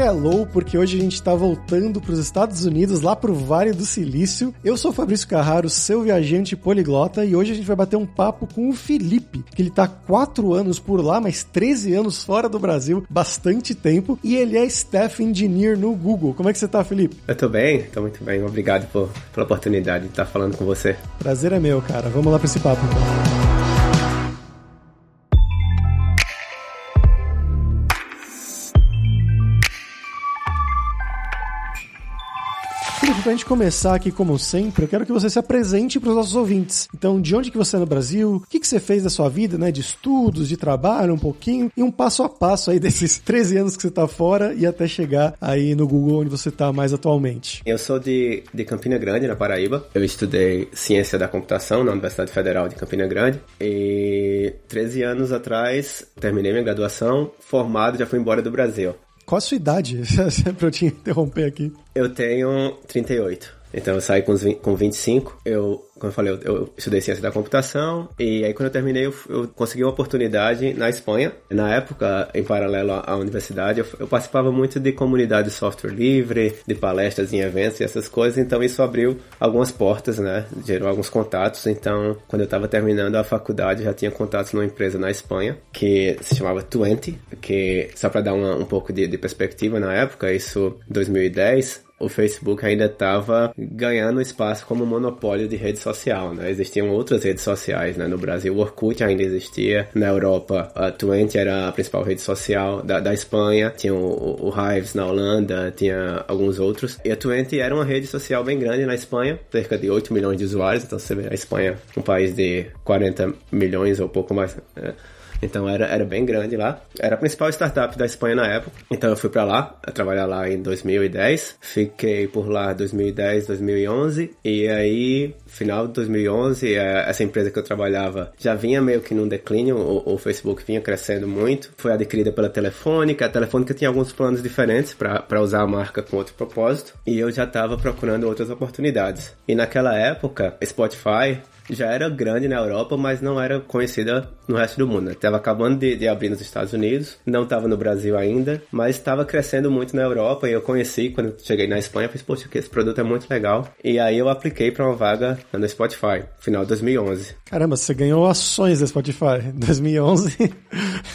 hello, porque hoje a gente está voltando para os Estados Unidos, lá para o Vale do Silício. Eu sou o Fabrício Carraro, seu viajante poliglota, e hoje a gente vai bater um papo com o Felipe, que ele está quatro anos por lá, mas 13 anos fora do Brasil, bastante tempo, e ele é staff engineer no Google. Como é que você está, Felipe? Eu tô bem, tô muito bem. Obrigado por, pela oportunidade de estar falando com você. Prazer é meu, cara. Vamos lá para esse papo então. Pra gente começar aqui, como sempre, eu quero que você se apresente para os nossos ouvintes. Então, de onde que você é no Brasil? O que, que você fez da sua vida, né? De estudos, de trabalho, um pouquinho, e um passo a passo aí desses 13 anos que você tá fora e até chegar aí no Google, onde você tá mais atualmente. Eu sou de, de Campina Grande, na Paraíba. Eu estudei Ciência da Computação na Universidade Federal de Campina Grande. E 13 anos atrás, terminei minha graduação, formado, já fui embora do Brasil. Qual a sua idade? pra eu te interromper aqui. Eu tenho 38. Então eu saí com, 20, com 25. Eu, como eu falei, eu, eu, estudei ciência da computação. E aí quando eu terminei, eu, eu, consegui uma oportunidade na Espanha. Na época, em paralelo à universidade, eu, eu, participava muito de comunidade de software livre, de palestras em eventos e essas coisas. Então isso abriu algumas portas, né? Gerou alguns contatos. Então, quando eu estava terminando a faculdade, já tinha contatos numa empresa na Espanha que se chamava Twenty, que só para dar uma, um pouco de, de perspectiva na época, isso 2010 o Facebook ainda estava ganhando espaço como monopólio de rede social, né? Existiam outras redes sociais, né? No Brasil, o Orkut ainda existia. Na Europa, a Twenty era a principal rede social da, da Espanha. Tinha o, o Hives na Holanda, tinha alguns outros. E a Twenty era uma rede social bem grande na Espanha, cerca de 8 milhões de usuários. Então você vê a Espanha, um país de 40 milhões ou pouco mais. Né? Então era, era bem grande lá. Era a principal startup da Espanha na época. Então eu fui para lá, trabalhar lá em 2010. Fiquei por lá 2010, 2011. E aí, final de 2011, é, essa empresa que eu trabalhava já vinha meio que num declínio. O, o Facebook vinha crescendo muito. Foi adquirida pela Telefônica. A Telefônica tinha alguns planos diferentes para usar a marca com outro propósito. E eu já estava procurando outras oportunidades. E naquela época, Spotify já era grande na Europa, mas não era conhecida no resto do mundo. Estava acabando de, de, abrir nos Estados Unidos, não estava no Brasil ainda, mas estava crescendo muito na Europa e eu conheci quando cheguei na Espanha, fiz, poxa, esse produto é muito legal. E aí eu apliquei para uma vaga no Spotify, final de 2011. Caramba, você ganhou ações da Spotify, 2011.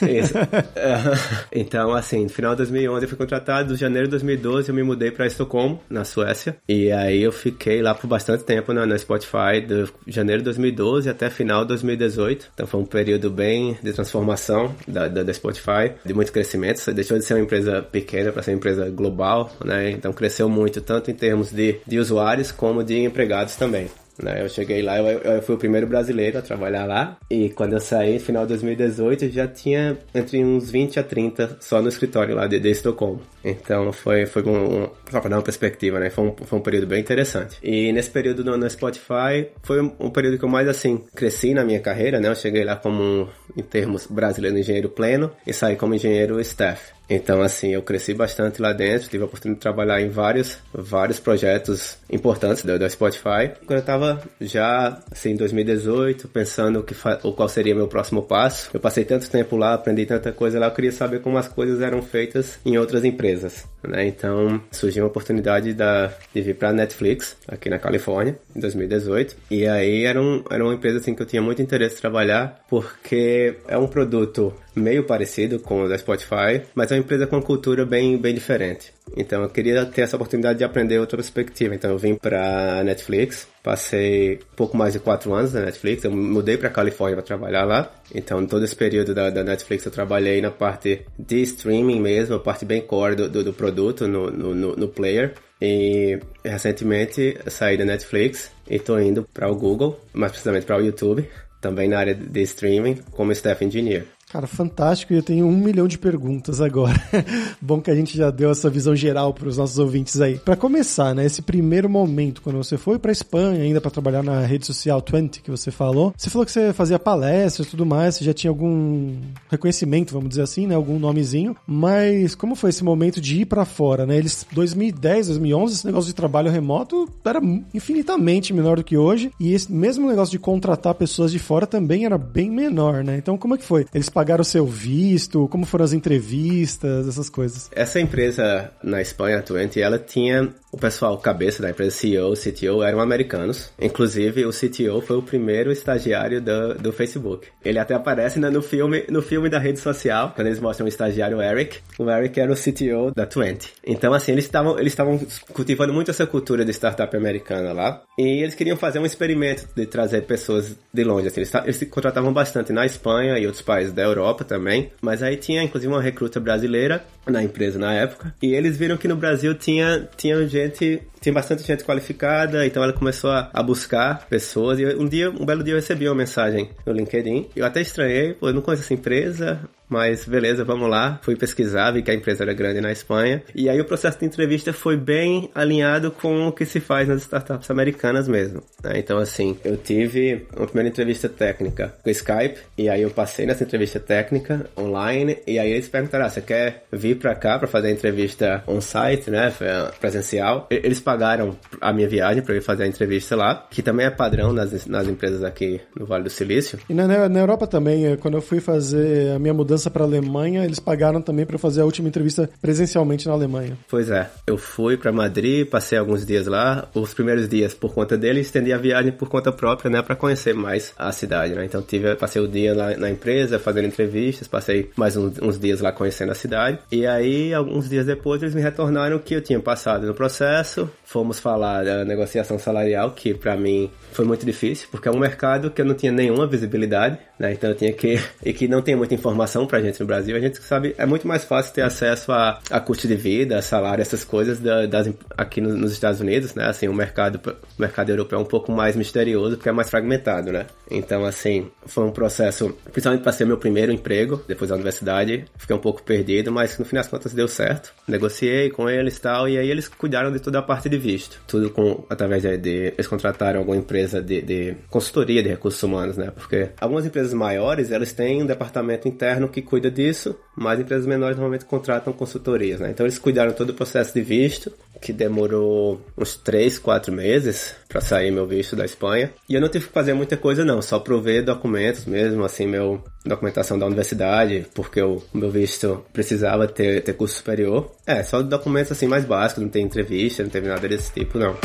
Isso. então, assim, no final de 2011 eu fui contratado, em janeiro de 2012 eu me mudei para Estocolmo, na Suécia, e aí eu fiquei lá por bastante tempo na, na Spotify, de janeiro 2012 até final de 2018. Então foi um período bem de transformação da, da, da Spotify, de muito crescimento. Você deixou de ser uma empresa pequena para ser uma empresa global, né? Então cresceu muito, tanto em termos de, de usuários como de empregados também. Né? Eu cheguei lá, eu, eu, fui o primeiro brasileiro a trabalhar lá. E quando eu saí, no final de 2018, já tinha entre uns 20 a 30 só no escritório lá de, de Estocolmo. Então foi, foi um, só para dar uma perspectiva, né? Foi um, foi um período bem interessante. E nesse período no, no Spotify, foi um, um, período que eu mais, assim, cresci na minha carreira, né? Eu cheguei lá como, em termos brasileiro, engenheiro pleno e saí como engenheiro staff. Então, assim, eu cresci bastante lá dentro, tive a oportunidade de trabalhar em vários, vários projetos importantes da, Spotify. Quando eu estava já, assim, em 2018, pensando que o qual seria meu próximo passo, eu passei tanto tempo lá, aprendi tanta coisa lá, eu queria saber como as coisas eram feitas em outras empresas, né? Então, surgiu uma oportunidade da, de vir para Netflix, aqui na Califórnia, em 2018. E aí era, um, era uma empresa, assim, que eu tinha muito interesse em trabalhar, porque é um produto meio parecido com o da Spotify, mas é uma empresa com cultura bem, bem diferente. Então eu queria ter essa oportunidade de aprender outra perspectiva. Então eu vim para Netflix, passei pouco mais de quatro anos na Netflix, eu mudei para Califórnia para trabalhar lá. Então todo esse período da, da, Netflix eu trabalhei na parte de streaming mesmo, a parte bem core do, do, do produto no, no, no player. E recentemente saí da Netflix e estou indo para o Google, mais precisamente para o YouTube, também na área de streaming, como staff engineer. Cara, fantástico. Eu tenho um milhão de perguntas agora. Bom que a gente já deu essa visão geral para os nossos ouvintes aí. Para começar, né, esse primeiro momento, quando você foi para Espanha, ainda para trabalhar na rede social 20 que você falou, você falou que você fazia palestras e tudo mais, você já tinha algum reconhecimento, vamos dizer assim, né, algum nomezinho. Mas como foi esse momento de ir para fora, né? Eles 2010, 2011, esse negócio de trabalho remoto era infinitamente menor do que hoje e esse mesmo negócio de contratar pessoas de fora também era bem menor, né? Então como é que foi? Eles pagaram o seu visto? Como foram as entrevistas, essas coisas? Essa empresa na Espanha, a Twenty, ela tinha o pessoal cabeça da empresa, CEO, CTO, eram americanos. Inclusive, o CTO foi o primeiro estagiário do, do Facebook. Ele até aparece né, no filme no filme da rede social, quando eles mostram o estagiário Eric. O Eric era o CTO da Twenty. Então, assim, eles estavam eles estavam cultivando muito essa cultura de startup americana lá. E eles queriam fazer um experimento de trazer pessoas de longe. Assim, eles, eles contratavam bastante na Espanha e outros países da Europa também. Mas aí tinha, inclusive, uma recruta brasileira na empresa na época. E eles viram que no Brasil tinha, tinha gente, tinha bastante gente qualificada, então ela começou a, a buscar pessoas. E um dia, um belo dia eu recebi uma mensagem no LinkedIn. Eu até estranhei, pô, eu não conheço essa empresa, mas beleza, vamos lá. Fui pesquisar, vi que a empresa era grande na Espanha. E aí o processo de entrevista foi bem alinhado com o que se faz nas startups americanas mesmo. Né? Então, assim, eu tive uma primeira entrevista técnica com Skype. E aí eu passei nessa entrevista técnica online. E aí eles perguntaram: ah, você quer vir pra cá pra fazer a entrevista on-site, né? Presencial. Eles pagaram a minha viagem pra eu fazer a entrevista lá, que também é padrão nas, nas empresas aqui no Vale do Silício. E na, na Europa também, quando eu fui fazer a minha mudança mudança para a Alemanha, eles pagaram também para fazer a última entrevista presencialmente na Alemanha. Pois é, eu fui para Madrid, passei alguns dias lá. Os primeiros dias por conta dele, estendi a viagem por conta própria, né, para conhecer mais a cidade, né? Então tive, passei o dia lá na empresa fazendo entrevistas, passei mais uns, uns dias lá conhecendo a cidade. E aí, alguns dias depois, eles me retornaram que eu tinha passado no processo. Fomos falar da negociação salarial, que para mim foi muito difícil, porque é um mercado que eu não tinha nenhuma visibilidade, né? Então eu tinha que e que não tem muita informação pra gente no Brasil, a gente sabe, é muito mais fácil ter acesso a, a custo de vida, salário, essas coisas da, das, aqui no, nos Estados Unidos, né? Assim, o mercado, o mercado europeu é um pouco mais misterioso porque é mais fragmentado, né? Então, assim, foi um processo, principalmente para ser meu primeiro emprego, depois da universidade, fiquei um pouco perdido, mas no fim das contas deu certo. Negociei com eles e tal, e aí eles cuidaram de toda a parte de visto. Tudo com, através de, de eles contrataram alguma empresa de, de consultoria de recursos humanos, né? Porque algumas empresas maiores, elas têm um departamento interno que cuida disso, mas empresas menores normalmente contratam consultorias, né? Então eles cuidaram todo o processo de visto, que demorou uns 3, 4 meses para sair meu visto da Espanha. E eu não tive que fazer muita coisa não, só prover documentos mesmo, assim, meu documentação da universidade, porque o meu visto precisava ter, ter curso superior. É, só documentos assim mais básicos, não tem entrevista, não teve nada desse tipo, não.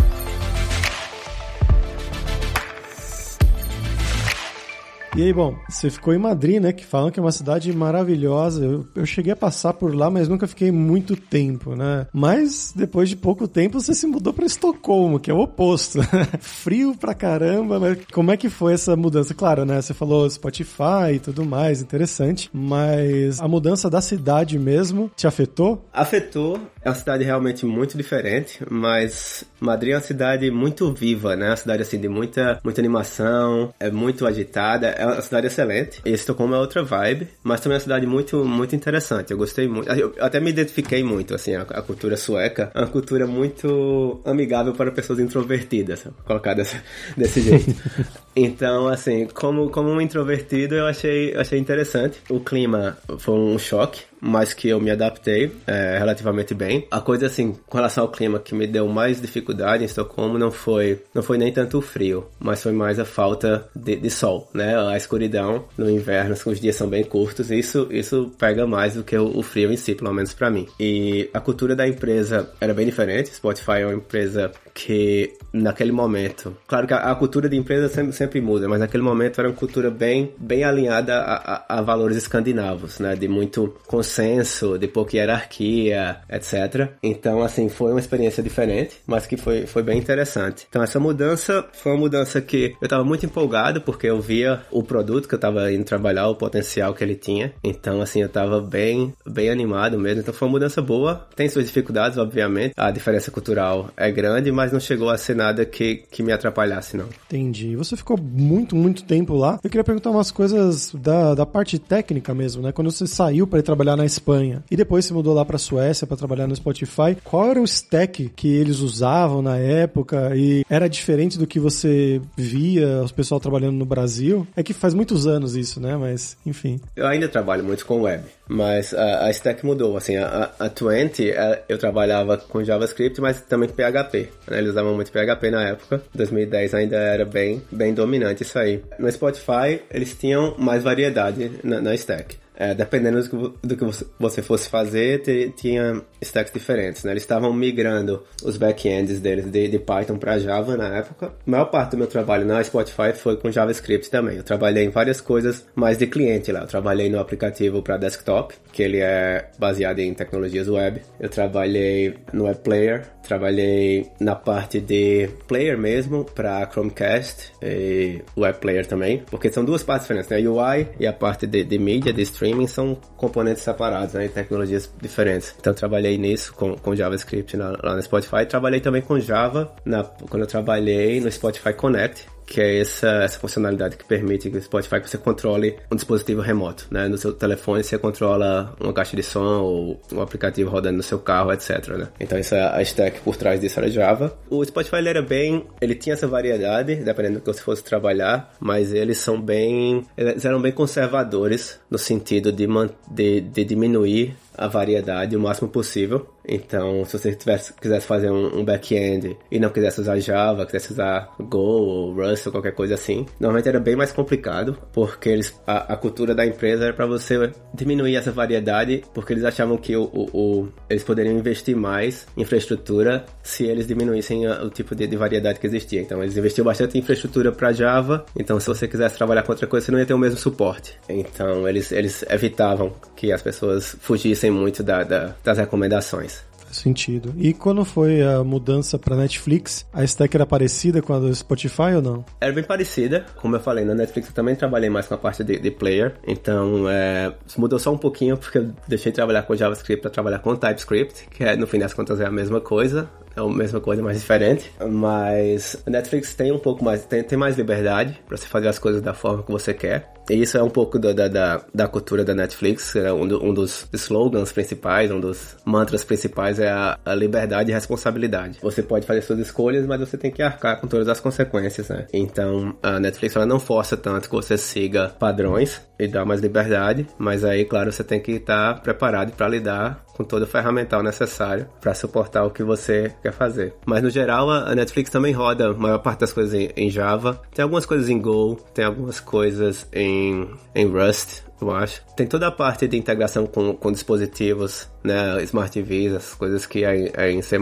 E aí, bom, você ficou em Madrid, né? Que falam que é uma cidade maravilhosa. Eu, eu cheguei a passar por lá, mas nunca fiquei muito tempo, né? Mas depois de pouco tempo você se mudou para Estocolmo, que é o oposto. Frio pra caramba, mas como é que foi essa mudança? Claro, né? Você falou Spotify e tudo mais, interessante. Mas a mudança da cidade mesmo te afetou? Afetou. É uma cidade realmente muito diferente, mas Madrid é uma cidade muito viva, né? Uma cidade assim de muita, muita animação, é muito agitada é uma cidade excelente. E Estocolmo é outra vibe, mas também é uma cidade muito, muito interessante. Eu gostei muito. Eu até me identifiquei muito, assim, a, a cultura sueca é uma cultura muito amigável para pessoas introvertidas, colocar desse, desse jeito. então, assim, como, como um introvertido, eu achei, achei interessante. O clima foi um choque, mas que eu me adaptei é, relativamente bem. A coisa assim, com relação ao clima que me deu mais dificuldade em Estocolmo não foi não foi nem tanto o frio, mas foi mais a falta de, de sol, né? A escuridão no inverno, os dias são bem curtos, isso isso pega mais do que o, o frio em si, pelo menos para mim. E a cultura da empresa era bem diferente. Spotify é uma empresa que naquele momento, claro que a, a cultura de empresa sempre, sempre, muda, mas naquele momento era uma cultura bem, bem alinhada a, a, a, valores escandinavos, né? De muito consenso, de pouca hierarquia, etc. Então, assim, foi uma experiência diferente, mas que foi, foi bem interessante. Então, essa mudança foi uma mudança que eu estava muito empolgado, porque eu via o produto que eu estava indo trabalhar, o potencial que ele tinha. Então, assim, eu estava bem, bem animado mesmo. Então, foi uma mudança boa. Tem suas dificuldades, obviamente. A diferença cultural é grande, mas mas não chegou a ser nada que, que me atrapalhasse, não. Entendi. Você ficou muito, muito tempo lá. Eu queria perguntar umas coisas da, da parte técnica mesmo, né? Quando você saiu para ir trabalhar na Espanha e depois se mudou lá para Suécia para trabalhar no Spotify, qual era o stack que eles usavam na época e era diferente do que você via os pessoal trabalhando no Brasil? É que faz muitos anos isso, né? Mas, enfim. Eu ainda trabalho muito com web. Mas a, a stack mudou, assim, a, a 20 é, eu trabalhava com JavaScript, mas também com PHP. Né? Eles usavam muito PHP na época, 2010 ainda era bem, bem dominante isso aí. No Spotify, eles tinham mais variedade na, na stack. É, dependendo do que, do que você fosse fazer, tinha stacks diferentes, né? Eles estavam migrando os backends deles de, de Python para Java na época. A maior parte do meu trabalho na Spotify foi com JavaScript também. Eu trabalhei em várias coisas mais de cliente lá. Eu trabalhei no aplicativo para desktop, que ele é baseado em tecnologias web. Eu trabalhei no Web Player, trabalhei na parte de player mesmo para Chromecast e Web Player também, porque são duas partes diferentes, né? A UI e a parte de, de mídia, de streaming são componentes separados, né? tecnologias diferentes. Então trabalhei nisso com, com JavaScript lá, lá no Spotify. Trabalhei também com Java na, quando eu trabalhei no Spotify Connect, que é essa, essa funcionalidade que permite que o Spotify que você controle um dispositivo remoto, né? No seu telefone você controla uma caixa de som ou um aplicativo rodando no seu carro, etc, né? Então essa é a stack por trás disso era Java. O Spotify ele era bem, ele tinha essa variedade, dependendo do que você fosse trabalhar, mas eles são bem, eles eram bem conservadores no sentido de, de, de diminuir a variedade o máximo possível. Então, se você tivesse, quisesse fazer um, um back-end e não quisesse usar Java, quisesse usar Go ou Rust ou qualquer coisa assim, normalmente era bem mais complicado, porque eles, a, a cultura da empresa era para você diminuir essa variedade, porque eles achavam que o, o, o, eles poderiam investir mais em infraestrutura se eles diminuíssem o tipo de, de, variedade que existia. Então, eles investiam bastante em infraestrutura para Java, então se você quisesse trabalhar com outra coisa, você não ia ter o mesmo suporte. Então, eles, eles evitavam que as pessoas fugissem muito da, da, das recomendações sentido. E quando foi a mudança para Netflix, a stack era parecida com a do Spotify ou não? Era bem parecida. Como eu falei, na Netflix eu também trabalhei mais com a parte de, de player. Então, é, mudou só um pouquinho porque eu deixei de trabalhar com JavaScript para trabalhar com TypeScript, que é, no fim das contas é a mesma coisa é a mesma coisa, mas diferente. Mas a Netflix tem um pouco mais, tem, tem mais liberdade para você fazer as coisas da forma que você quer. E isso é um pouco da, da, da cultura da Netflix. É um, do, um, dos slogans principais, um dos mantras principais é a, a, liberdade e responsabilidade. Você pode fazer suas escolhas, mas você tem que arcar com todas as consequências, né? Então a Netflix ela não força tanto que você siga padrões e dá mais liberdade, mas aí, claro, você tem que estar preparado para lidar com todo o ferramental necessário para suportar o que você quer fazer. Mas no geral, a Netflix também roda a maior parte das coisas em, Java. Tem algumas coisas em Go, tem algumas coisas em, em Rust, eu acho. Tem toda a parte de integração com, com dispositivos, né, Smart TVs, as coisas que é, é em C++.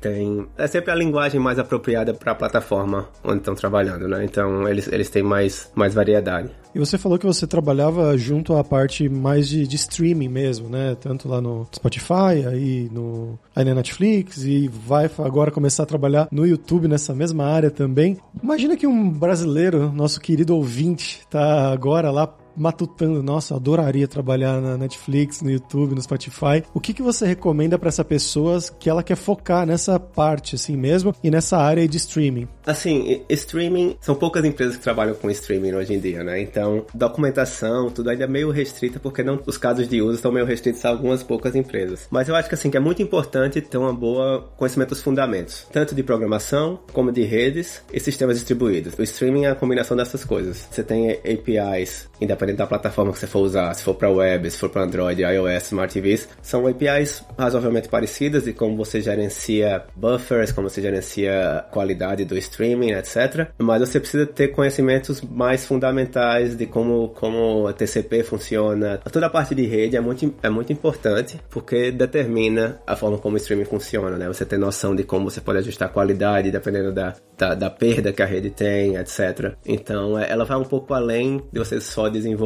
Tem, é sempre a linguagem mais apropriada para a plataforma onde estão trabalhando, né? Então eles, eles têm mais, mais variedade. E você falou que você trabalhava junto à parte mais de, de streaming mesmo, né? Tanto lá no Spotify, aí no aí na Netflix e vai agora começar a trabalhar no YouTube nessa mesma área também. Imagina que um brasileiro, nosso querido ouvinte, tá agora lá matutando, nossa, adoraria trabalhar na Netflix, no YouTube, no Spotify. O que, que você recomenda para essa pessoa que ela quer focar nessa parte assim mesmo e nessa área de streaming? Assim, streaming, são poucas empresas que trabalham com streaming hoje em dia, né? Então, documentação, tudo ainda é meio restrita porque não os casos de uso estão meio restritos a algumas poucas empresas. Mas eu acho que assim que é muito importante ter uma boa conhecimento dos fundamentos, tanto de programação como de redes e sistemas distribuídos. O streaming é a combinação dessas coisas. Você tem APIs da plataforma que você for usar, se for para web, se for para Android, iOS, Smart TVs, são APIs razoavelmente parecidas de como você gerencia buffers, como você gerencia qualidade do streaming, etc. Mas você precisa ter conhecimentos mais fundamentais de como, como a TCP funciona. Toda a parte de rede é muito, é muito importante porque determina a forma como o streaming funciona, né? Você tem noção de como você pode ajustar a qualidade dependendo da, da, da perda que a rede tem, etc. Então, é, ela vai um pouco além de você só desenvolver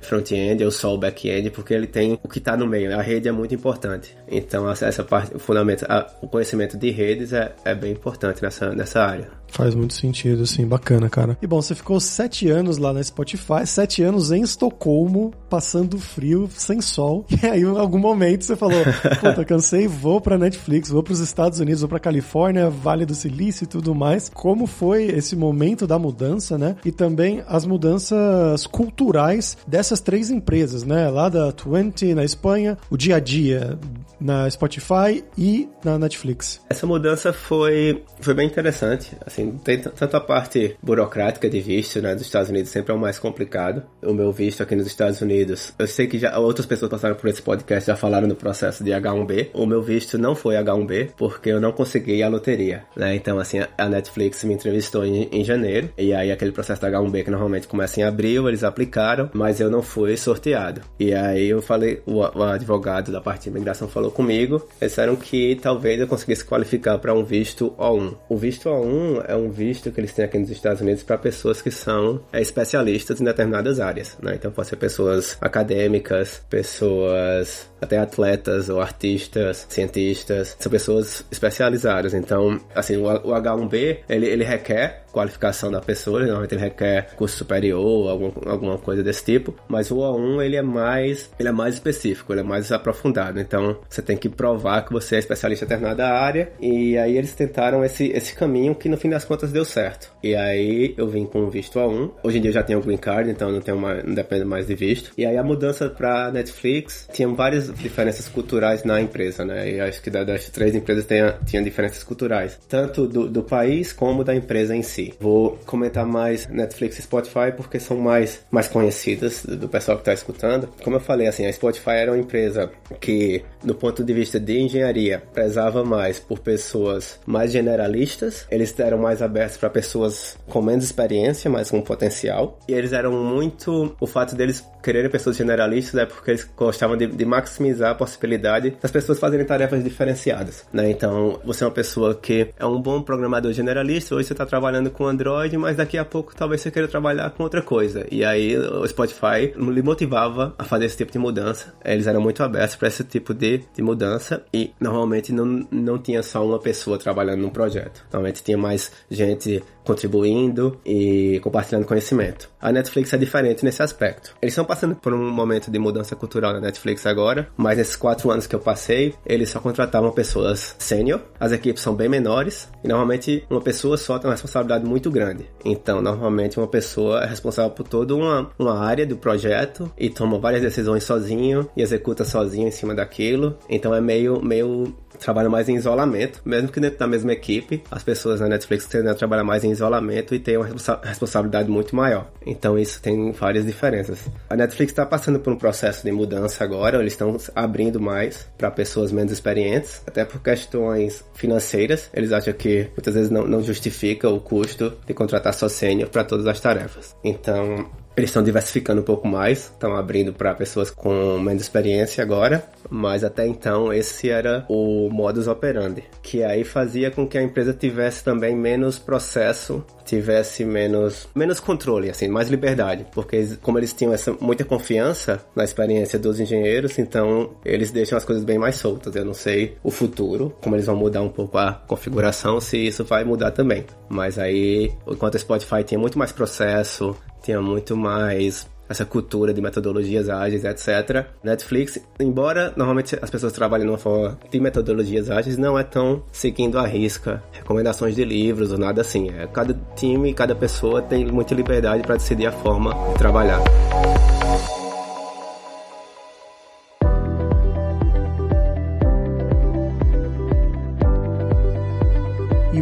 front-end ou só o back-end, porque ele tem o que está no meio. A rede é muito importante. Então, essa parte, o fundamento, a, o conhecimento de redes é, é bem importante nessa, nessa área. Faz muito sentido, assim, bacana, cara. E bom, você ficou sete anos lá na Spotify, sete anos em Estocolmo, passando frio, sem sol. E aí, em algum momento, você falou: Puta, cansei, vou pra Netflix, vou pros Estados Unidos, vou pra Califórnia, Vale do Silício e tudo mais. Como foi esse momento da mudança, né? E também as mudanças culturais dessas três empresas, né? Lá da Twenty na Espanha, o dia a dia na Spotify e na Netflix. Essa mudança foi, foi bem interessante, assim assim, tem tanto a parte burocrática de visto, né, dos Estados Unidos sempre é o mais complicado. O meu visto aqui nos Estados Unidos, eu sei que já outras pessoas passaram por esse podcast já falaram no processo de H1B. O meu visto não foi H1B porque eu não consegui a loteria, né? Então, assim, a Netflix me entrevistou em, em janeiro e aí aquele processo da H1B que normalmente começa em abril, eles aplicaram, mas eu não fui sorteado. E aí eu falei, o, o advogado da parte de imigração falou comigo, disseram que talvez eu conseguisse qualificar para um visto O1. O visto O1 é um visto que eles têm aqui nos Estados Unidos para pessoas que são é, especialistas em determinadas áreas, né? Então pode ser pessoas acadêmicas, pessoas até atletas ou artistas, cientistas, são pessoas especializadas. Então, assim, o, o H1B, ele, ele requer qualificação da pessoa, normalmente ele requer curso superior, algum, alguma coisa desse tipo, mas o A1 ele é mais, ele é mais específico, ele é mais aprofundado. Então, você tem que provar que você é especialista em determinada área e aí eles tentaram esse, esse caminho que no fim das contas deu certo. E aí eu vim com o visto A1. Hoje em dia eu já tenho green card, então não tenho mais, não dependo mais de visto. E aí a mudança para Netflix tinha várias diferenças culturais na empresa, né? E acho que das três empresas tinha, tinha diferenças culturais, tanto do, do país como da empresa em si. Vou comentar mais Netflix e Spotify porque são mais, mais conhecidas do pessoal que está escutando. Como eu falei, assim, a Spotify era uma empresa que, do ponto de vista de engenharia, prezava mais por pessoas mais generalistas. Eles eram mais abertos para pessoas com menos experiência, mas com potencial. E eles eram muito. O fato deles quererem pessoas generalistas é porque eles gostavam de, de maximizar a possibilidade das pessoas fazerem tarefas diferenciadas. Né? Então, você é uma pessoa que é um bom programador generalista, hoje você está trabalhando com Android, mas daqui a pouco talvez você queira trabalhar com outra coisa. E aí o Spotify lhe motivava a fazer esse tipo de mudança. Eles eram muito abertos para esse tipo de, de mudança e normalmente não, não tinha só uma pessoa trabalhando num projeto. Normalmente tinha mais gente contribuindo e compartilhando conhecimento. A Netflix é diferente nesse aspecto. Eles estão passando por um momento de mudança cultural na Netflix agora, mas nesses quatro anos que eu passei, eles só contratavam pessoas sênior, as equipes são bem menores, e normalmente uma pessoa só tem uma responsabilidade muito grande. Então, normalmente uma pessoa é responsável por toda uma, uma área do projeto e toma várias decisões sozinho e executa sozinho em cima daquilo. Então é meio, meio trabalha mais em isolamento, mesmo que dentro da mesma equipe, as pessoas na Netflix tendem a trabalhar mais em isolamento e têm uma responsabilidade muito maior. Então isso tem várias diferenças. A Netflix está passando por um processo de mudança agora, eles estão abrindo mais para pessoas menos experientes, até por questões financeiras. Eles acham que muitas vezes não, não justifica o custo de contratar só sênior para todas as tarefas. Então eles estão diversificando um pouco mais, estão abrindo para pessoas com menos experiência agora, mas até então esse era o modus operandi, que aí fazia com que a empresa tivesse também menos processo, tivesse menos menos controle, assim, mais liberdade, porque como eles tinham essa muita confiança na experiência dos engenheiros, então eles deixam as coisas bem mais soltas. Eu não sei o futuro, como eles vão mudar um pouco a configuração, se isso vai mudar também. Mas aí, enquanto o Spotify tinha muito mais processo, tinha muito mais essa cultura de metodologias ágeis, etc. Netflix, embora normalmente as pessoas trabalhem numa forma de metodologias ágeis, não é tão seguindo a risca recomendações de livros ou nada assim. É, cada time, cada pessoa tem muita liberdade para decidir a forma de trabalhar.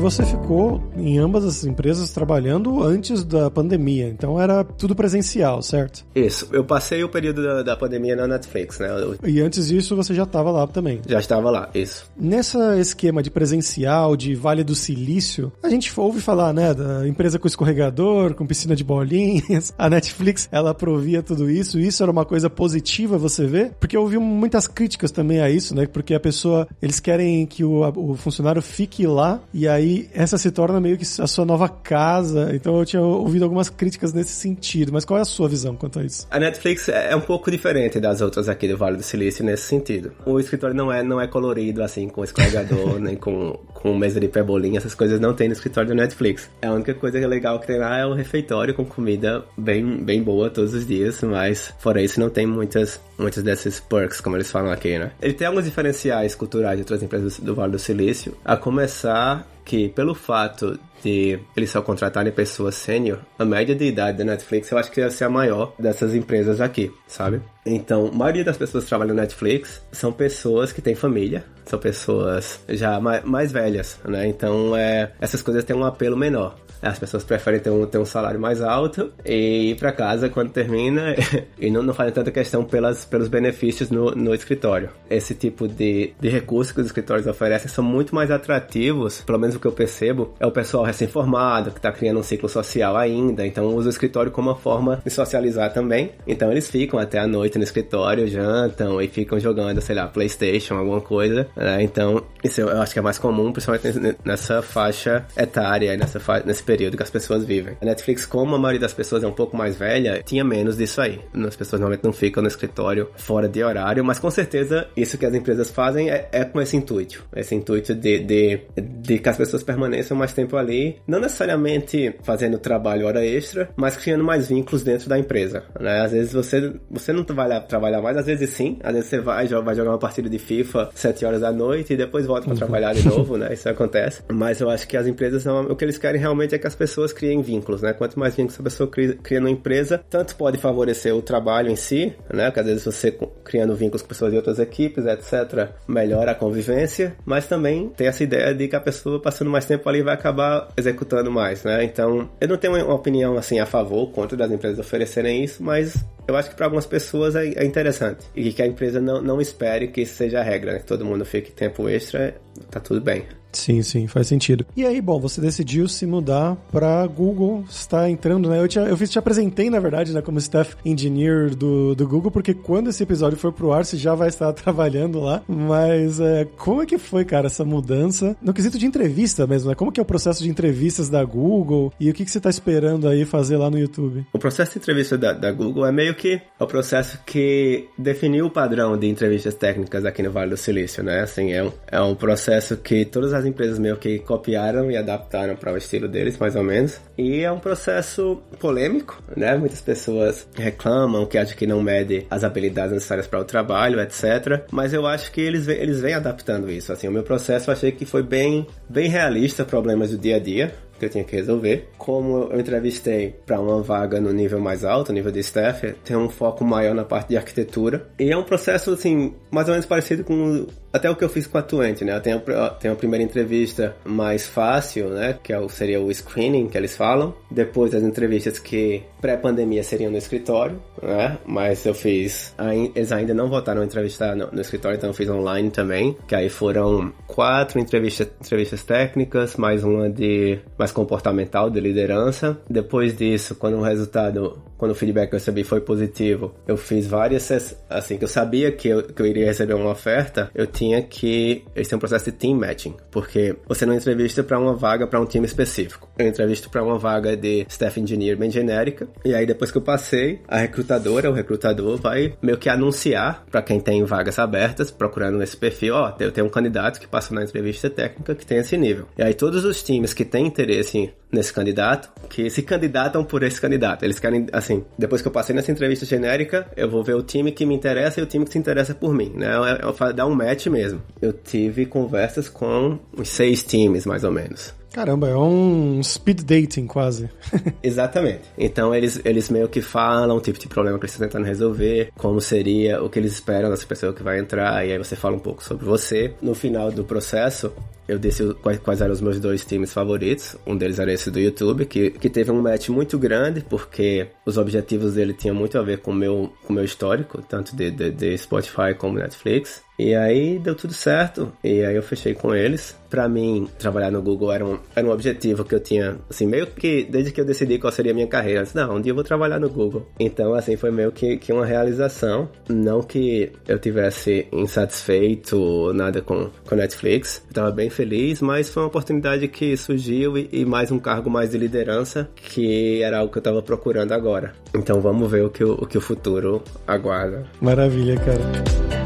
Você ficou em ambas as empresas trabalhando antes da pandemia, então era tudo presencial, certo? Isso. Eu passei o período da, da pandemia na Netflix, né? Eu... E antes disso você já estava lá também? Já estava lá, isso. Nessa esquema de presencial, de Vale do Silício, a gente ouve falar, né, da empresa com escorregador, com piscina de bolinhas. A Netflix, ela provia tudo isso. Isso era uma coisa positiva, você vê? Porque eu ouvi muitas críticas também a isso, né? Porque a pessoa, eles querem que o, o funcionário fique lá e aí essa se torna meio que a sua nova casa. Então eu tinha ouvido algumas críticas nesse sentido. Mas qual é a sua visão quanto a isso? A Netflix é um pouco diferente das outras aqui do Vale do Silício nesse sentido. O escritório não é, não é colorido assim, com escorregador, nem com, com mesa de pebolinha. Essas coisas não tem no escritório da Netflix. A única coisa legal que tem lá é o refeitório com comida bem, bem boa todos os dias. Mas fora isso, não tem muitas, muitas desses perks, como eles falam aqui, né? Ele tem alguns diferenciais culturais de outras empresas do Vale do Silício. A começar que pelo fato de eles só contratarem pessoas sênior, a média de idade da Netflix eu acho que deve ser a maior dessas empresas aqui, sabe? Então, a maioria das pessoas que trabalham na Netflix são pessoas que têm família, são pessoas já mais, mais velhas, né? Então, é, essas coisas têm um apelo menor. As pessoas preferem ter um, ter um salário mais alto e ir para casa quando termina e não, não fazem tanta questão pelas, pelos benefícios no, no escritório. Esse tipo de, de recursos que os escritórios oferecem são muito mais atrativos, pelo menos o que eu percebo, é o pessoal recém-formado, que está criando um ciclo social ainda, então usa o escritório como uma forma de socializar também. Então eles ficam até a noite no escritório, jantam e ficam jogando, sei lá, Playstation, alguma coisa. Né? Então, isso eu acho que é mais comum, principalmente nessa faixa etária, nessa fa nesse período que as pessoas vivem. A Netflix, como a maioria das pessoas é um pouco mais velha, tinha menos disso aí. As pessoas normalmente não ficam no escritório fora de horário, mas com certeza isso que as empresas fazem é, é com esse intuito. Esse intuito de, de, de que as pessoas permaneçam mais tempo ali, não necessariamente fazendo trabalho hora extra, mas criando mais vínculos dentro da empresa. Né? Às vezes você, você não vai trabalhar mais, às vezes sim, às vezes você vai, vai jogar uma partida de FIFA 7 horas da noite e depois volta para trabalhar de novo, né? Isso acontece. Mas eu acho que as empresas, o que eles querem realmente é que as pessoas criem vínculos, né? Quanto mais vínculos a pessoa cria, numa empresa, tanto pode favorecer o trabalho em si, né? Porque às vezes você criando vínculos com pessoas de outras equipes, etc., melhora a convivência, mas também tem essa ideia de que a pessoa passando mais tempo ali vai acabar executando mais, né? Então, eu não tenho uma opinião assim a favor, contra das empresas oferecerem isso, mas eu acho que para algumas pessoas é, é, interessante. E que a empresa não, não espere que isso seja a regra, né? Que todo mundo fique tempo extra, tá tudo bem. Sim, sim, faz sentido. E aí, bom, você decidiu se mudar para Google, está entrando, né? Eu, te, eu te apresentei, na verdade, né, como staff engineer do, do Google, porque quando esse episódio for pro ar, você já vai estar trabalhando lá. Mas é, como é que foi, cara, essa mudança? No quesito de entrevista mesmo, né? Como que é o processo de entrevistas da Google e o que, que você está esperando aí fazer lá no YouTube? O processo de entrevista da, da Google é meio que o processo que definiu o padrão de entrevistas técnicas aqui no Vale do Silício, né? Assim, é um, é um processo que todas as as empresas meio que copiaram e adaptaram para o estilo deles, mais ou menos. E é um processo polêmico, né? Muitas pessoas reclamam que acham que não mede as habilidades necessárias para o trabalho, etc. Mas eu acho que eles, eles vêm adaptando isso. Assim, o meu processo eu achei que foi bem, bem realista, problemas do dia a dia que eu tinha que resolver. Como eu entrevistei para uma vaga no nível mais alto, nível de staff, tem um foco maior na parte de arquitetura. E é um processo, assim, mais ou menos parecido com até o que eu fiz com a Tuente, né? Tem a, tem a primeira entrevista mais fácil, né? Que é o, seria o screening que eles falam. Depois as entrevistas que pré-pandemia seriam no escritório, né? Mas eu fiz. Eles ainda não votaram a entrevistar no, no, escritório, então eu fiz online também. Que aí foram quatro entrevistas, entrevistas técnicas, mais uma de mais comportamental, de liderança. Depois disso, quando o resultado, quando o feedback que eu recebi foi positivo, eu fiz várias, assim, que eu sabia que eu, que eu iria receber uma oferta, eu tinha que. Eles têm um processo de team matching, porque você não entrevista para uma vaga para um time específico. Eu entrevisto para uma vaga de staff engineer bem genérica, e aí depois que eu passei, a recrutadora, o recrutador vai meio que anunciar para quem tem vagas abertas, procurando esse perfil, ó, oh, eu tenho um candidato que passou na entrevista técnica que tem esse nível. E aí todos os times que têm interesse nesse candidato, que se candidatam por esse candidato. Eles querem, assim, depois que eu passei nessa entrevista genérica, eu vou ver o time que me interessa e o time que se interessa por mim, né? É, é, dar um match mesmo. Eu tive conversas com uns seis times, mais ou menos. Caramba, é um speed dating quase. Exatamente. Então eles, eles meio que falam o tipo de problema que eles estão tentando resolver, como seria, o que eles esperam dessa pessoa que vai entrar, e aí você fala um pouco sobre você. No final do processo, eu disse quais, quais, eram os meus dois times favoritos. Um deles era esse do YouTube, que, que teve um match muito grande, porque os objetivos dele tinham muito a ver com o meu, com meu histórico, tanto de, de, de Spotify como Netflix. E aí deu tudo certo, e aí eu fechei com eles. Para mim, trabalhar no Google era um, era um objetivo que eu tinha, assim, meio que desde que eu decidi qual seria a minha carreira. Disse, não, um dia eu vou trabalhar no Google. Então, assim, foi meio que, que uma realização. Não que eu tivesse insatisfeito nada com, com Netflix. Eu tava bem feliz, mas foi uma oportunidade que surgiu e, e mais um cargo mais de liderança, que era algo que eu tava procurando agora. Então vamos ver o que o, o, que o futuro aguarda. Maravilha, cara.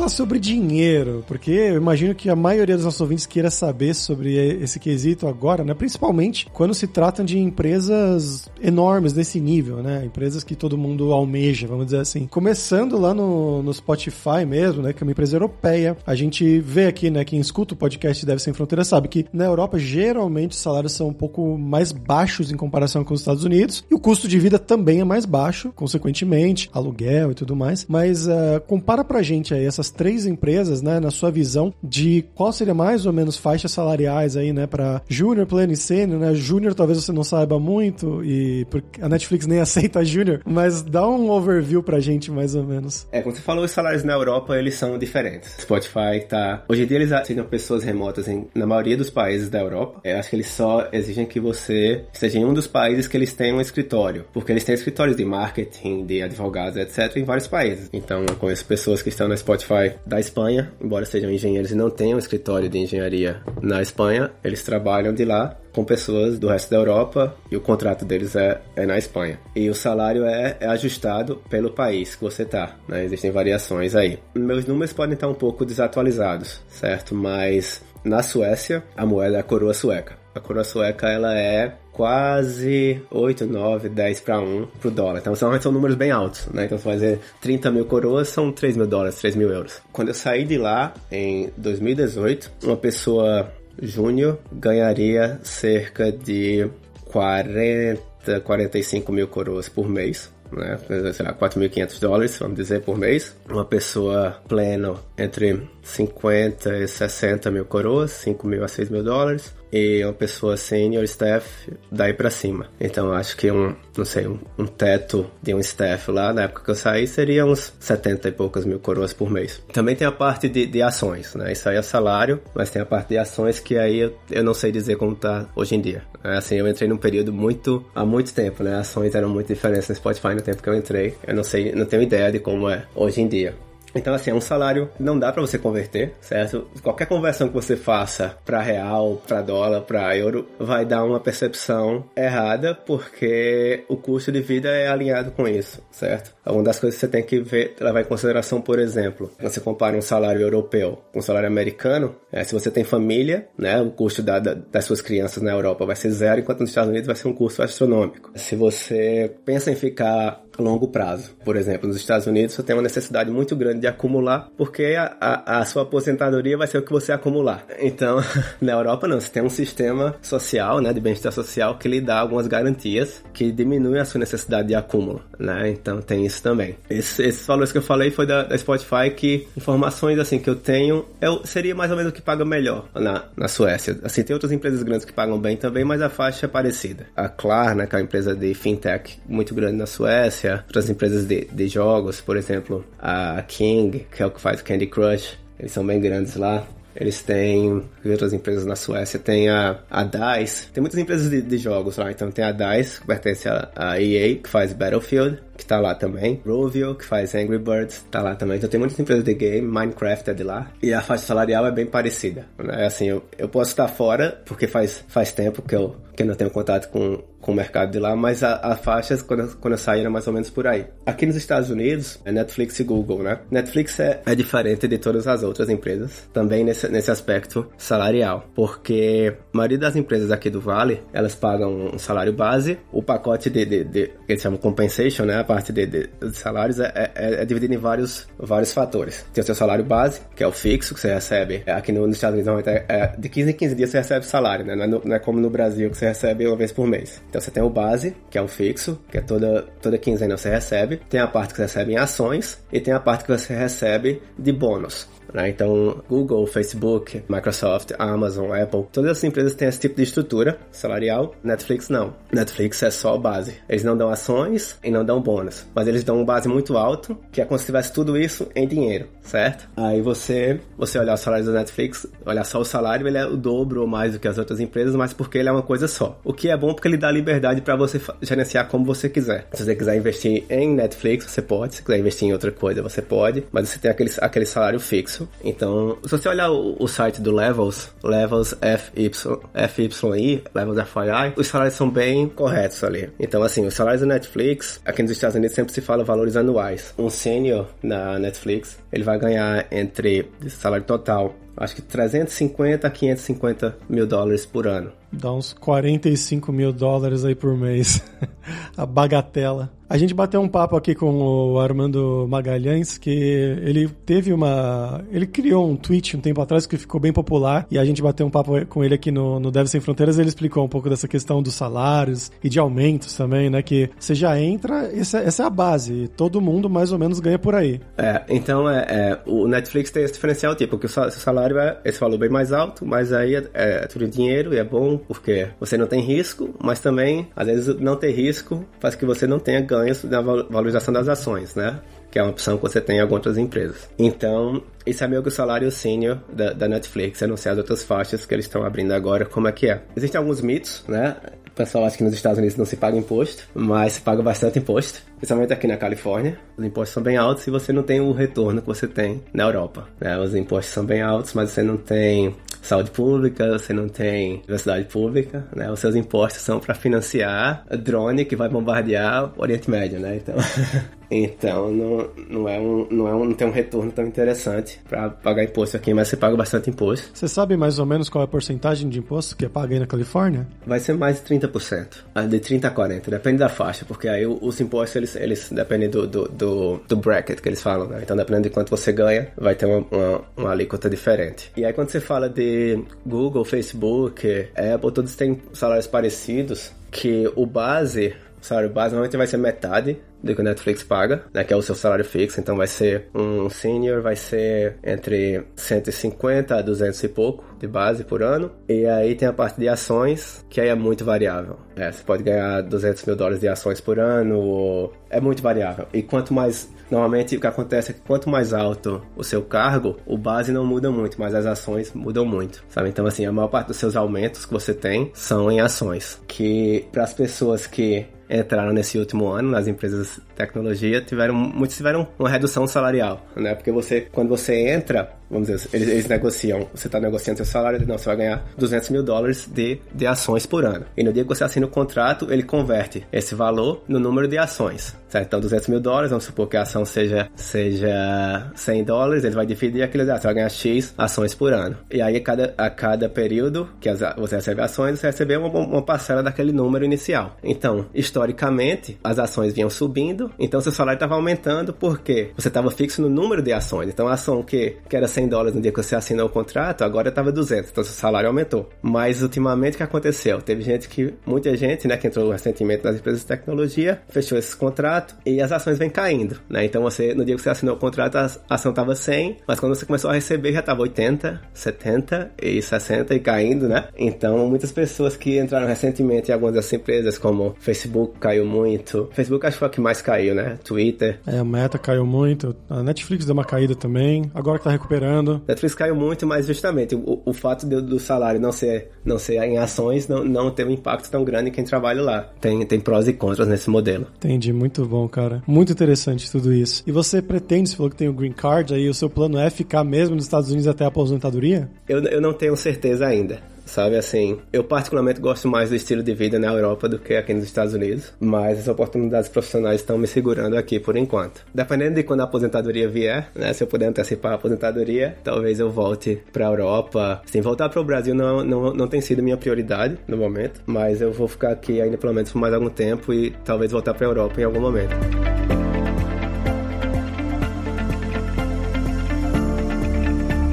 Falar sobre dinheiro, porque eu imagino que a maioria dos nossos ouvintes queira saber sobre esse quesito agora, né? Principalmente quando se tratam de empresas enormes desse nível, né? Empresas que todo mundo almeja, vamos dizer assim. Começando lá no, no Spotify mesmo, né? Que é uma empresa europeia. A gente vê aqui, né? Quem escuta o podcast Deve Sem Fronteira sabe que na Europa geralmente os salários são um pouco mais baixos em comparação com os Estados Unidos e o custo de vida também é mais baixo, consequentemente, aluguel e tudo mais. Mas uh, compara pra gente aí essas três empresas, né? Na sua visão de qual seria mais ou menos faixas salariais aí, né? Pra júnior, pleno e sênior, né? Júnior talvez você não saiba muito e a Netflix nem aceita júnior, mas dá um overview pra gente mais ou menos. É, como você falou, os salários na Europa, eles são diferentes. Spotify tá... Hoje em dia eles aceitam pessoas remotas em, na maioria dos países da Europa. Eu acho que eles só exigem que você esteja em um dos países que eles têm um escritório, porque eles têm escritórios de marketing, de advogados, etc, em vários países. Então, eu conheço pessoas que estão na Spotify da Espanha, embora sejam engenheiros e não tenham escritório de engenharia na Espanha, eles trabalham de lá com pessoas do resto da Europa e o contrato deles é, é na Espanha. E o salário é, é ajustado pelo país que você tá, né? Existem variações aí. Meus números podem estar um pouco desatualizados, certo? Mas na Suécia, a moeda é a coroa sueca. A coroa sueca, ela é quase 8, 9, 10 para 1 pro dólar. Então são, são números bem altos, né? Então fazer 30 mil coroas são 3 mil dólares, 3 mil euros. Quando eu saí de lá, em 2018, uma pessoa júnior ganharia cerca de 40, 45 mil coroas por mês. Né? Sei lá, 4.500 dólares, vamos dizer, por mês. Uma pessoa pleno entre 50 e 60 mil coroas, 5 mil a 6 mil dólares e uma pessoa senior staff daí para cima. Então acho que um, não sei, um, um, teto de um staff lá na época que eu saí seria uns 70 e poucas mil coroas por mês. Também tem a parte de, de ações, né? Isso aí é salário, mas tem a parte de ações que aí eu, eu não sei dizer como tá hoje em dia. É, assim, eu entrei num período muito, há muito tempo, né? Ações eram muito diferentes no Spotify no tempo que eu entrei. Eu não sei, não tenho ideia de como é hoje em dia. Então, assim, é um salário não dá para você converter, certo? Qualquer conversão que você faça para real, para dólar, para euro, vai dar uma percepção errada, porque o custo de vida é alinhado com isso, certo? Uma das coisas que você tem que ver, levar em consideração, por exemplo, quando você compara um salário europeu com um salário americano, é, se você tem família, né, o custo da, da, das suas crianças na Europa vai ser zero, enquanto nos Estados Unidos vai ser um custo astronômico. Se você pensa em ficar longo prazo. Por exemplo, nos Estados Unidos você tem uma necessidade muito grande de acumular, porque a, a, a sua aposentadoria vai ser o que você acumular. Então, na Europa não, você tem um sistema social, né, de bem-estar social que lhe dá algumas garantias que diminuem a sua necessidade de acúmulo, né? Então tem isso também. Esse, esses valores que eu falei foi da, da Spotify que informações assim que eu tenho, eu seria mais ou menos o que paga melhor na, na Suécia. Assim, tem outras empresas grandes que pagam bem também, mas a faixa é parecida. A Klarna, que é uma empresa de fintech muito grande na Suécia, outras empresas de, de jogos, por exemplo, a King, que é o que faz Candy Crush, eles são bem grandes lá. Eles têm outras empresas na Suécia, tem a, a DICE, tem muitas empresas de, de jogos lá, então tem a DICE, que pertence à EA, que faz Battlefield, que tá lá também. Rovio, que faz Angry Birds, tá lá também. Então tem muitas empresas de game, Minecraft é de lá. E a faixa salarial é bem parecida. Né? Assim, eu, eu posso estar fora, porque faz, faz tempo que eu, que eu não tenho contato com, com o mercado de lá, mas a, a faixas, quando, eu, quando era mais ou menos por aí. Aqui nos Estados Unidos, é Netflix e Google, né? Netflix é, é diferente de todas as outras empresas, também nesse, nesse aspecto salarial, porque a maioria das empresas aqui do Vale, elas pagam um salário base, o pacote de, de, de eles chamam compensation, né? parte de, de, de salários é, é, é dividida em vários, vários fatores. Tem o seu salário base, que é o fixo, que você recebe. É, aqui no, nos Estados Unidos, é, é, de 15 em 15 dias você recebe salário, né? Não é, no, não é, como no Brasil, que você recebe uma vez por mês. Então você tem o base, que é o fixo, que é toda, toda quinzena você recebe. Tem a parte que você recebe em ações e tem a parte que você recebe de bônus. Né? Então, Google, Facebook, Microsoft, Amazon, Apple, todas essas empresas têm esse tipo de estrutura salarial. Netflix não. Netflix é só base. Eles não dão ações e não dão bônus, mas eles dão um base muito alto, que é como se tivesse tudo isso em dinheiro, certo? Aí você, você olhar o salário da Netflix, olhar só o salário, ele é o dobro ou mais do que as outras empresas, mas porque ele é uma coisa só. O que é bom porque ele dá liberdade para você gerenciar como você quiser. Se você quiser investir em Netflix, você pode. Se quiser investir em outra coisa, você pode. Mas você tem aquele, aquele salário fixo. Isso. Então, se você olhar o, o site do Levels, Levels FY, FYI, Levels FYI, os salários são bem corretos ali. Então, assim, os salários da Netflix, aqui nos Estados Unidos sempre se fala valores anuais. Um sênior na Netflix, ele vai ganhar entre salário total acho que 350 a 550 mil dólares por ano. Dá uns 45 mil dólares aí por mês. a bagatela. A gente bateu um papo aqui com o Armando Magalhães, que ele teve uma. Ele criou um tweet um tempo atrás que ficou bem popular, e a gente bateu um papo com ele aqui no, no Deve Sem Fronteiras. Ele explicou um pouco dessa questão dos salários e de aumentos também, né? Que você já entra, essa, essa é a base, todo mundo mais ou menos ganha por aí. É, então é, é o Netflix tem esse diferencial, tipo, que o salário esse valor bem mais alto, mas aí é, é tudo dinheiro e é bom porque você não tem risco, mas também, às vezes, não ter risco faz que você não tenha ganho ganhos na valorização das ações, né? Que é uma opção que você tem em algumas outras empresas. Então, isso é meio que o salário sênior da, da Netflix. Sei as outras faixas que eles estão abrindo agora, como é que é. Existem alguns mitos, né? O pessoal acha que nos Estados Unidos não se paga imposto, mas se paga bastante imposto, principalmente aqui na Califórnia. Os impostos são bem altos e você não tem o retorno que você tem na Europa. Né? Os impostos são bem altos, mas você não tem saúde pública, você não tem universidade pública, né? Os seus impostos são para financiar drone que vai bombardear o Oriente Médio, né? Então, então não, não é um não é um não tem um retorno tão interessante para pagar imposto aqui, mas você paga bastante imposto. Você sabe mais ou menos qual é a porcentagem de imposto que é paga aí na Califórnia? Vai ser mais de 30%, ah, de 30 a 40, depende da faixa, porque aí os impostos eles, eles dependem do, do, do, do bracket que eles falam, né? Então dependendo de quanto você ganha, vai ter uma, uma, uma alíquota diferente. E aí quando você fala de Google, Facebook, Apple, todos têm salários parecidos, que o base, o salário base normalmente vai ser metade do que o Netflix paga, né, que é o seu salário fixo, então vai ser um senior, vai ser entre 150 a 200 e pouco de base por ano, e aí tem a parte de ações, que aí é muito variável. É, você pode ganhar 200 mil dólares de ações por ano, é muito variável. E quanto mais Normalmente o que acontece é que quanto mais alto o seu cargo, o base não muda muito, mas as ações mudam muito, sabe? Então assim, a maior parte dos seus aumentos que você tem são em ações, que para as pessoas que entraram nesse último ano nas empresas de tecnologia tiveram muitos tiveram uma redução salarial, né? Porque você quando você entra vamos dizer, eles, eles negociam, você está negociando seu salário, não, você vai ganhar 200 mil dólares de, de ações por ano. E no dia que você assina o contrato, ele converte esse valor no número de ações, certo? Então, 200 mil dólares, vamos supor que a ação seja, seja 100 dólares, ele vai dividir aquilo, você vai ganhar X ações por ano. E aí, a cada, a cada período que as, você recebe ações, você recebe uma, uma parcela daquele número inicial. Então, historicamente, as ações vinham subindo, então seu salário estava aumentando porque você estava fixo no número de ações. Então, a ação que, que era 100 100 dólares no dia que você assinou o contrato, agora estava 200, então seu salário aumentou. Mas ultimamente o que aconteceu? Teve gente que, muita gente, né, que entrou recentemente nas empresas de tecnologia, fechou esse contrato e as ações vêm caindo, né? Então você, no dia que você assinou o contrato, a ação estava 100, mas quando você começou a receber já estava 80, 70 e 60 e caindo, né? Então muitas pessoas que entraram recentemente em algumas dessas empresas, como Facebook caiu muito, Facebook acho que foi a que mais caiu, né? Twitter. É, a Meta caiu muito, a Netflix deu uma caída também, agora que tá recuperando Netflix caiu muito, mas justamente o, o fato de, do salário não ser, não ser em ações não, não ter um impacto tão grande em quem trabalha lá. Tem, tem prós e contras nesse modelo. Entendi, muito bom, cara. Muito interessante tudo isso. E você pretende, você falou que tem o Green Card, aí o seu plano é ficar mesmo nos Estados Unidos até a aposentadoria? Eu, eu não tenho certeza ainda sabe? Assim, eu particularmente gosto mais do estilo de vida na Europa do que aqui nos Estados Unidos, mas as oportunidades profissionais estão me segurando aqui por enquanto. Dependendo de quando a aposentadoria vier, né? Se eu puder antecipar a aposentadoria, talvez eu volte para a Europa. Sim, voltar para o Brasil não, não, não tem sido minha prioridade no momento, mas eu vou ficar aqui ainda pelo menos por mais algum tempo e talvez voltar para a Europa em algum momento.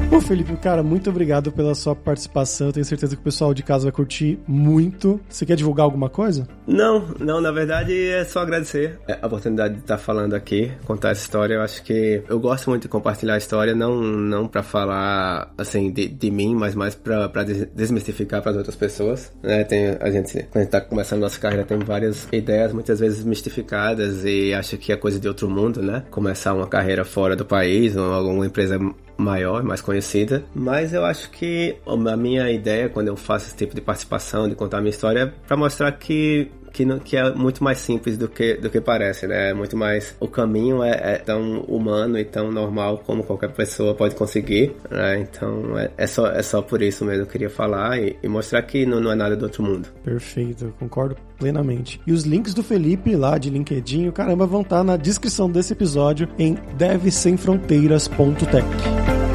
Bom, Felipe, cara, muito obrigado pela sua participação. Tenho certeza que o pessoal de casa vai curtir muito. Você quer divulgar alguma coisa? Não, não, na verdade é só agradecer a oportunidade de estar falando aqui, contar essa história. Eu acho que eu gosto muito de compartilhar a história, não, não para falar assim de, de mim, mas mais para desmistificar para as outras pessoas. Né? Tem, a gente, quando a gente tá começando nossa carreira, tem várias ideias, muitas vezes mistificadas e acha que é coisa de outro mundo, né? Começar uma carreira fora do país, ou alguma empresa maior, mais conhecida. Mas eu acho que a minha ideia quando eu faço esse tipo de participação, de contar a minha história, é para mostrar que que, não, que é muito mais simples do que, do que parece, né? É muito mais. O caminho é, é tão humano e tão normal como qualquer pessoa pode conseguir, né? Então é, é, só, é só por isso mesmo que eu queria falar e, e mostrar que não, não é nada do outro mundo. Perfeito, concordo plenamente. E os links do Felipe lá de LinkedIn, caramba, vão estar na descrição desse episódio em devsemfronteiras.tech.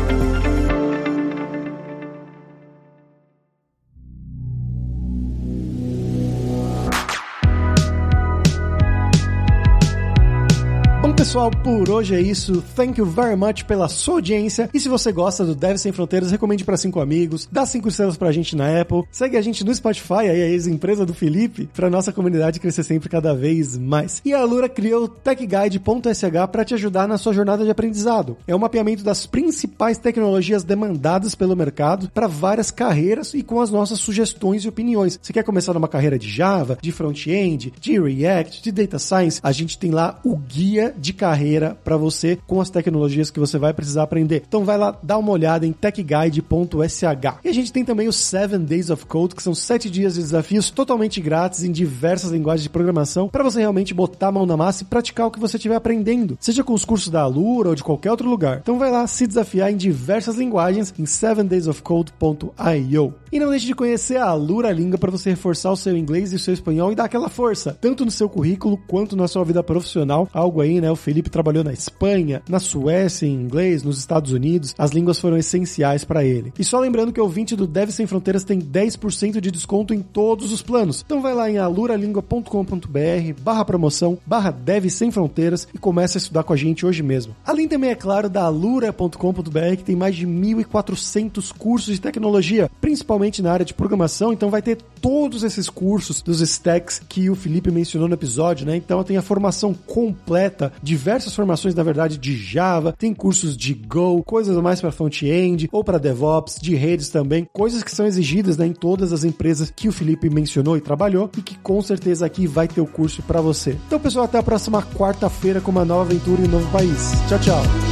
pessoal, por hoje é isso. Thank you very much pela sua audiência. E se você gosta do Deve Sem Fronteiras, recomende para cinco amigos, dá cinco estrelas pra gente na Apple, segue a gente no Spotify, aí a ex-empresa do Felipe, pra nossa comunidade crescer sempre cada vez mais. E a Lura criou o TechGuide.sh para te ajudar na sua jornada de aprendizado. É um mapeamento das principais tecnologias demandadas pelo mercado para várias carreiras e com as nossas sugestões e opiniões. Você quer começar numa carreira de Java, de front-end, de React, de Data Science? A gente tem lá o guia de carreira para você com as tecnologias que você vai precisar aprender. Então vai lá, dá uma olhada em techguide.sh. E a gente tem também os 7 Days of Code, que são 7 dias de desafios totalmente grátis em diversas linguagens de programação para você realmente botar a mão na massa e praticar o que você estiver aprendendo, seja com os cursos da Alura ou de qualquer outro lugar. Então vai lá se desafiar em diversas linguagens em 7daysofcode.io. E não deixe de conhecer a Alura Língua para você reforçar o seu inglês e o seu espanhol e dar aquela força, tanto no seu currículo quanto na sua vida profissional. Algo aí, né? O Felipe trabalhou na Espanha, na Suécia em inglês, nos Estados Unidos. As línguas foram essenciais para ele. E só lembrando que o ouvinte do Deve Sem Fronteiras tem 10% de desconto em todos os planos. Então vai lá em aluralingua.com.br barra promoção, barra Deve Sem Fronteiras e comece a estudar com a gente hoje mesmo. Além também, é claro, da alura.com.br que tem mais de 1.400 cursos de tecnologia, principalmente na área de programação, então vai ter todos esses cursos dos stacks que o Felipe mencionou no episódio, né? Então tem a formação completa de diversas formações, na verdade, de Java, tem cursos de Go, coisas mais para front-end ou para DevOps, de redes também, coisas que são exigidas né, em todas as empresas que o Felipe mencionou e trabalhou e que com certeza aqui vai ter o curso para você. Então, pessoal, até a próxima quarta-feira com uma nova aventura em um novo país. Tchau, tchau.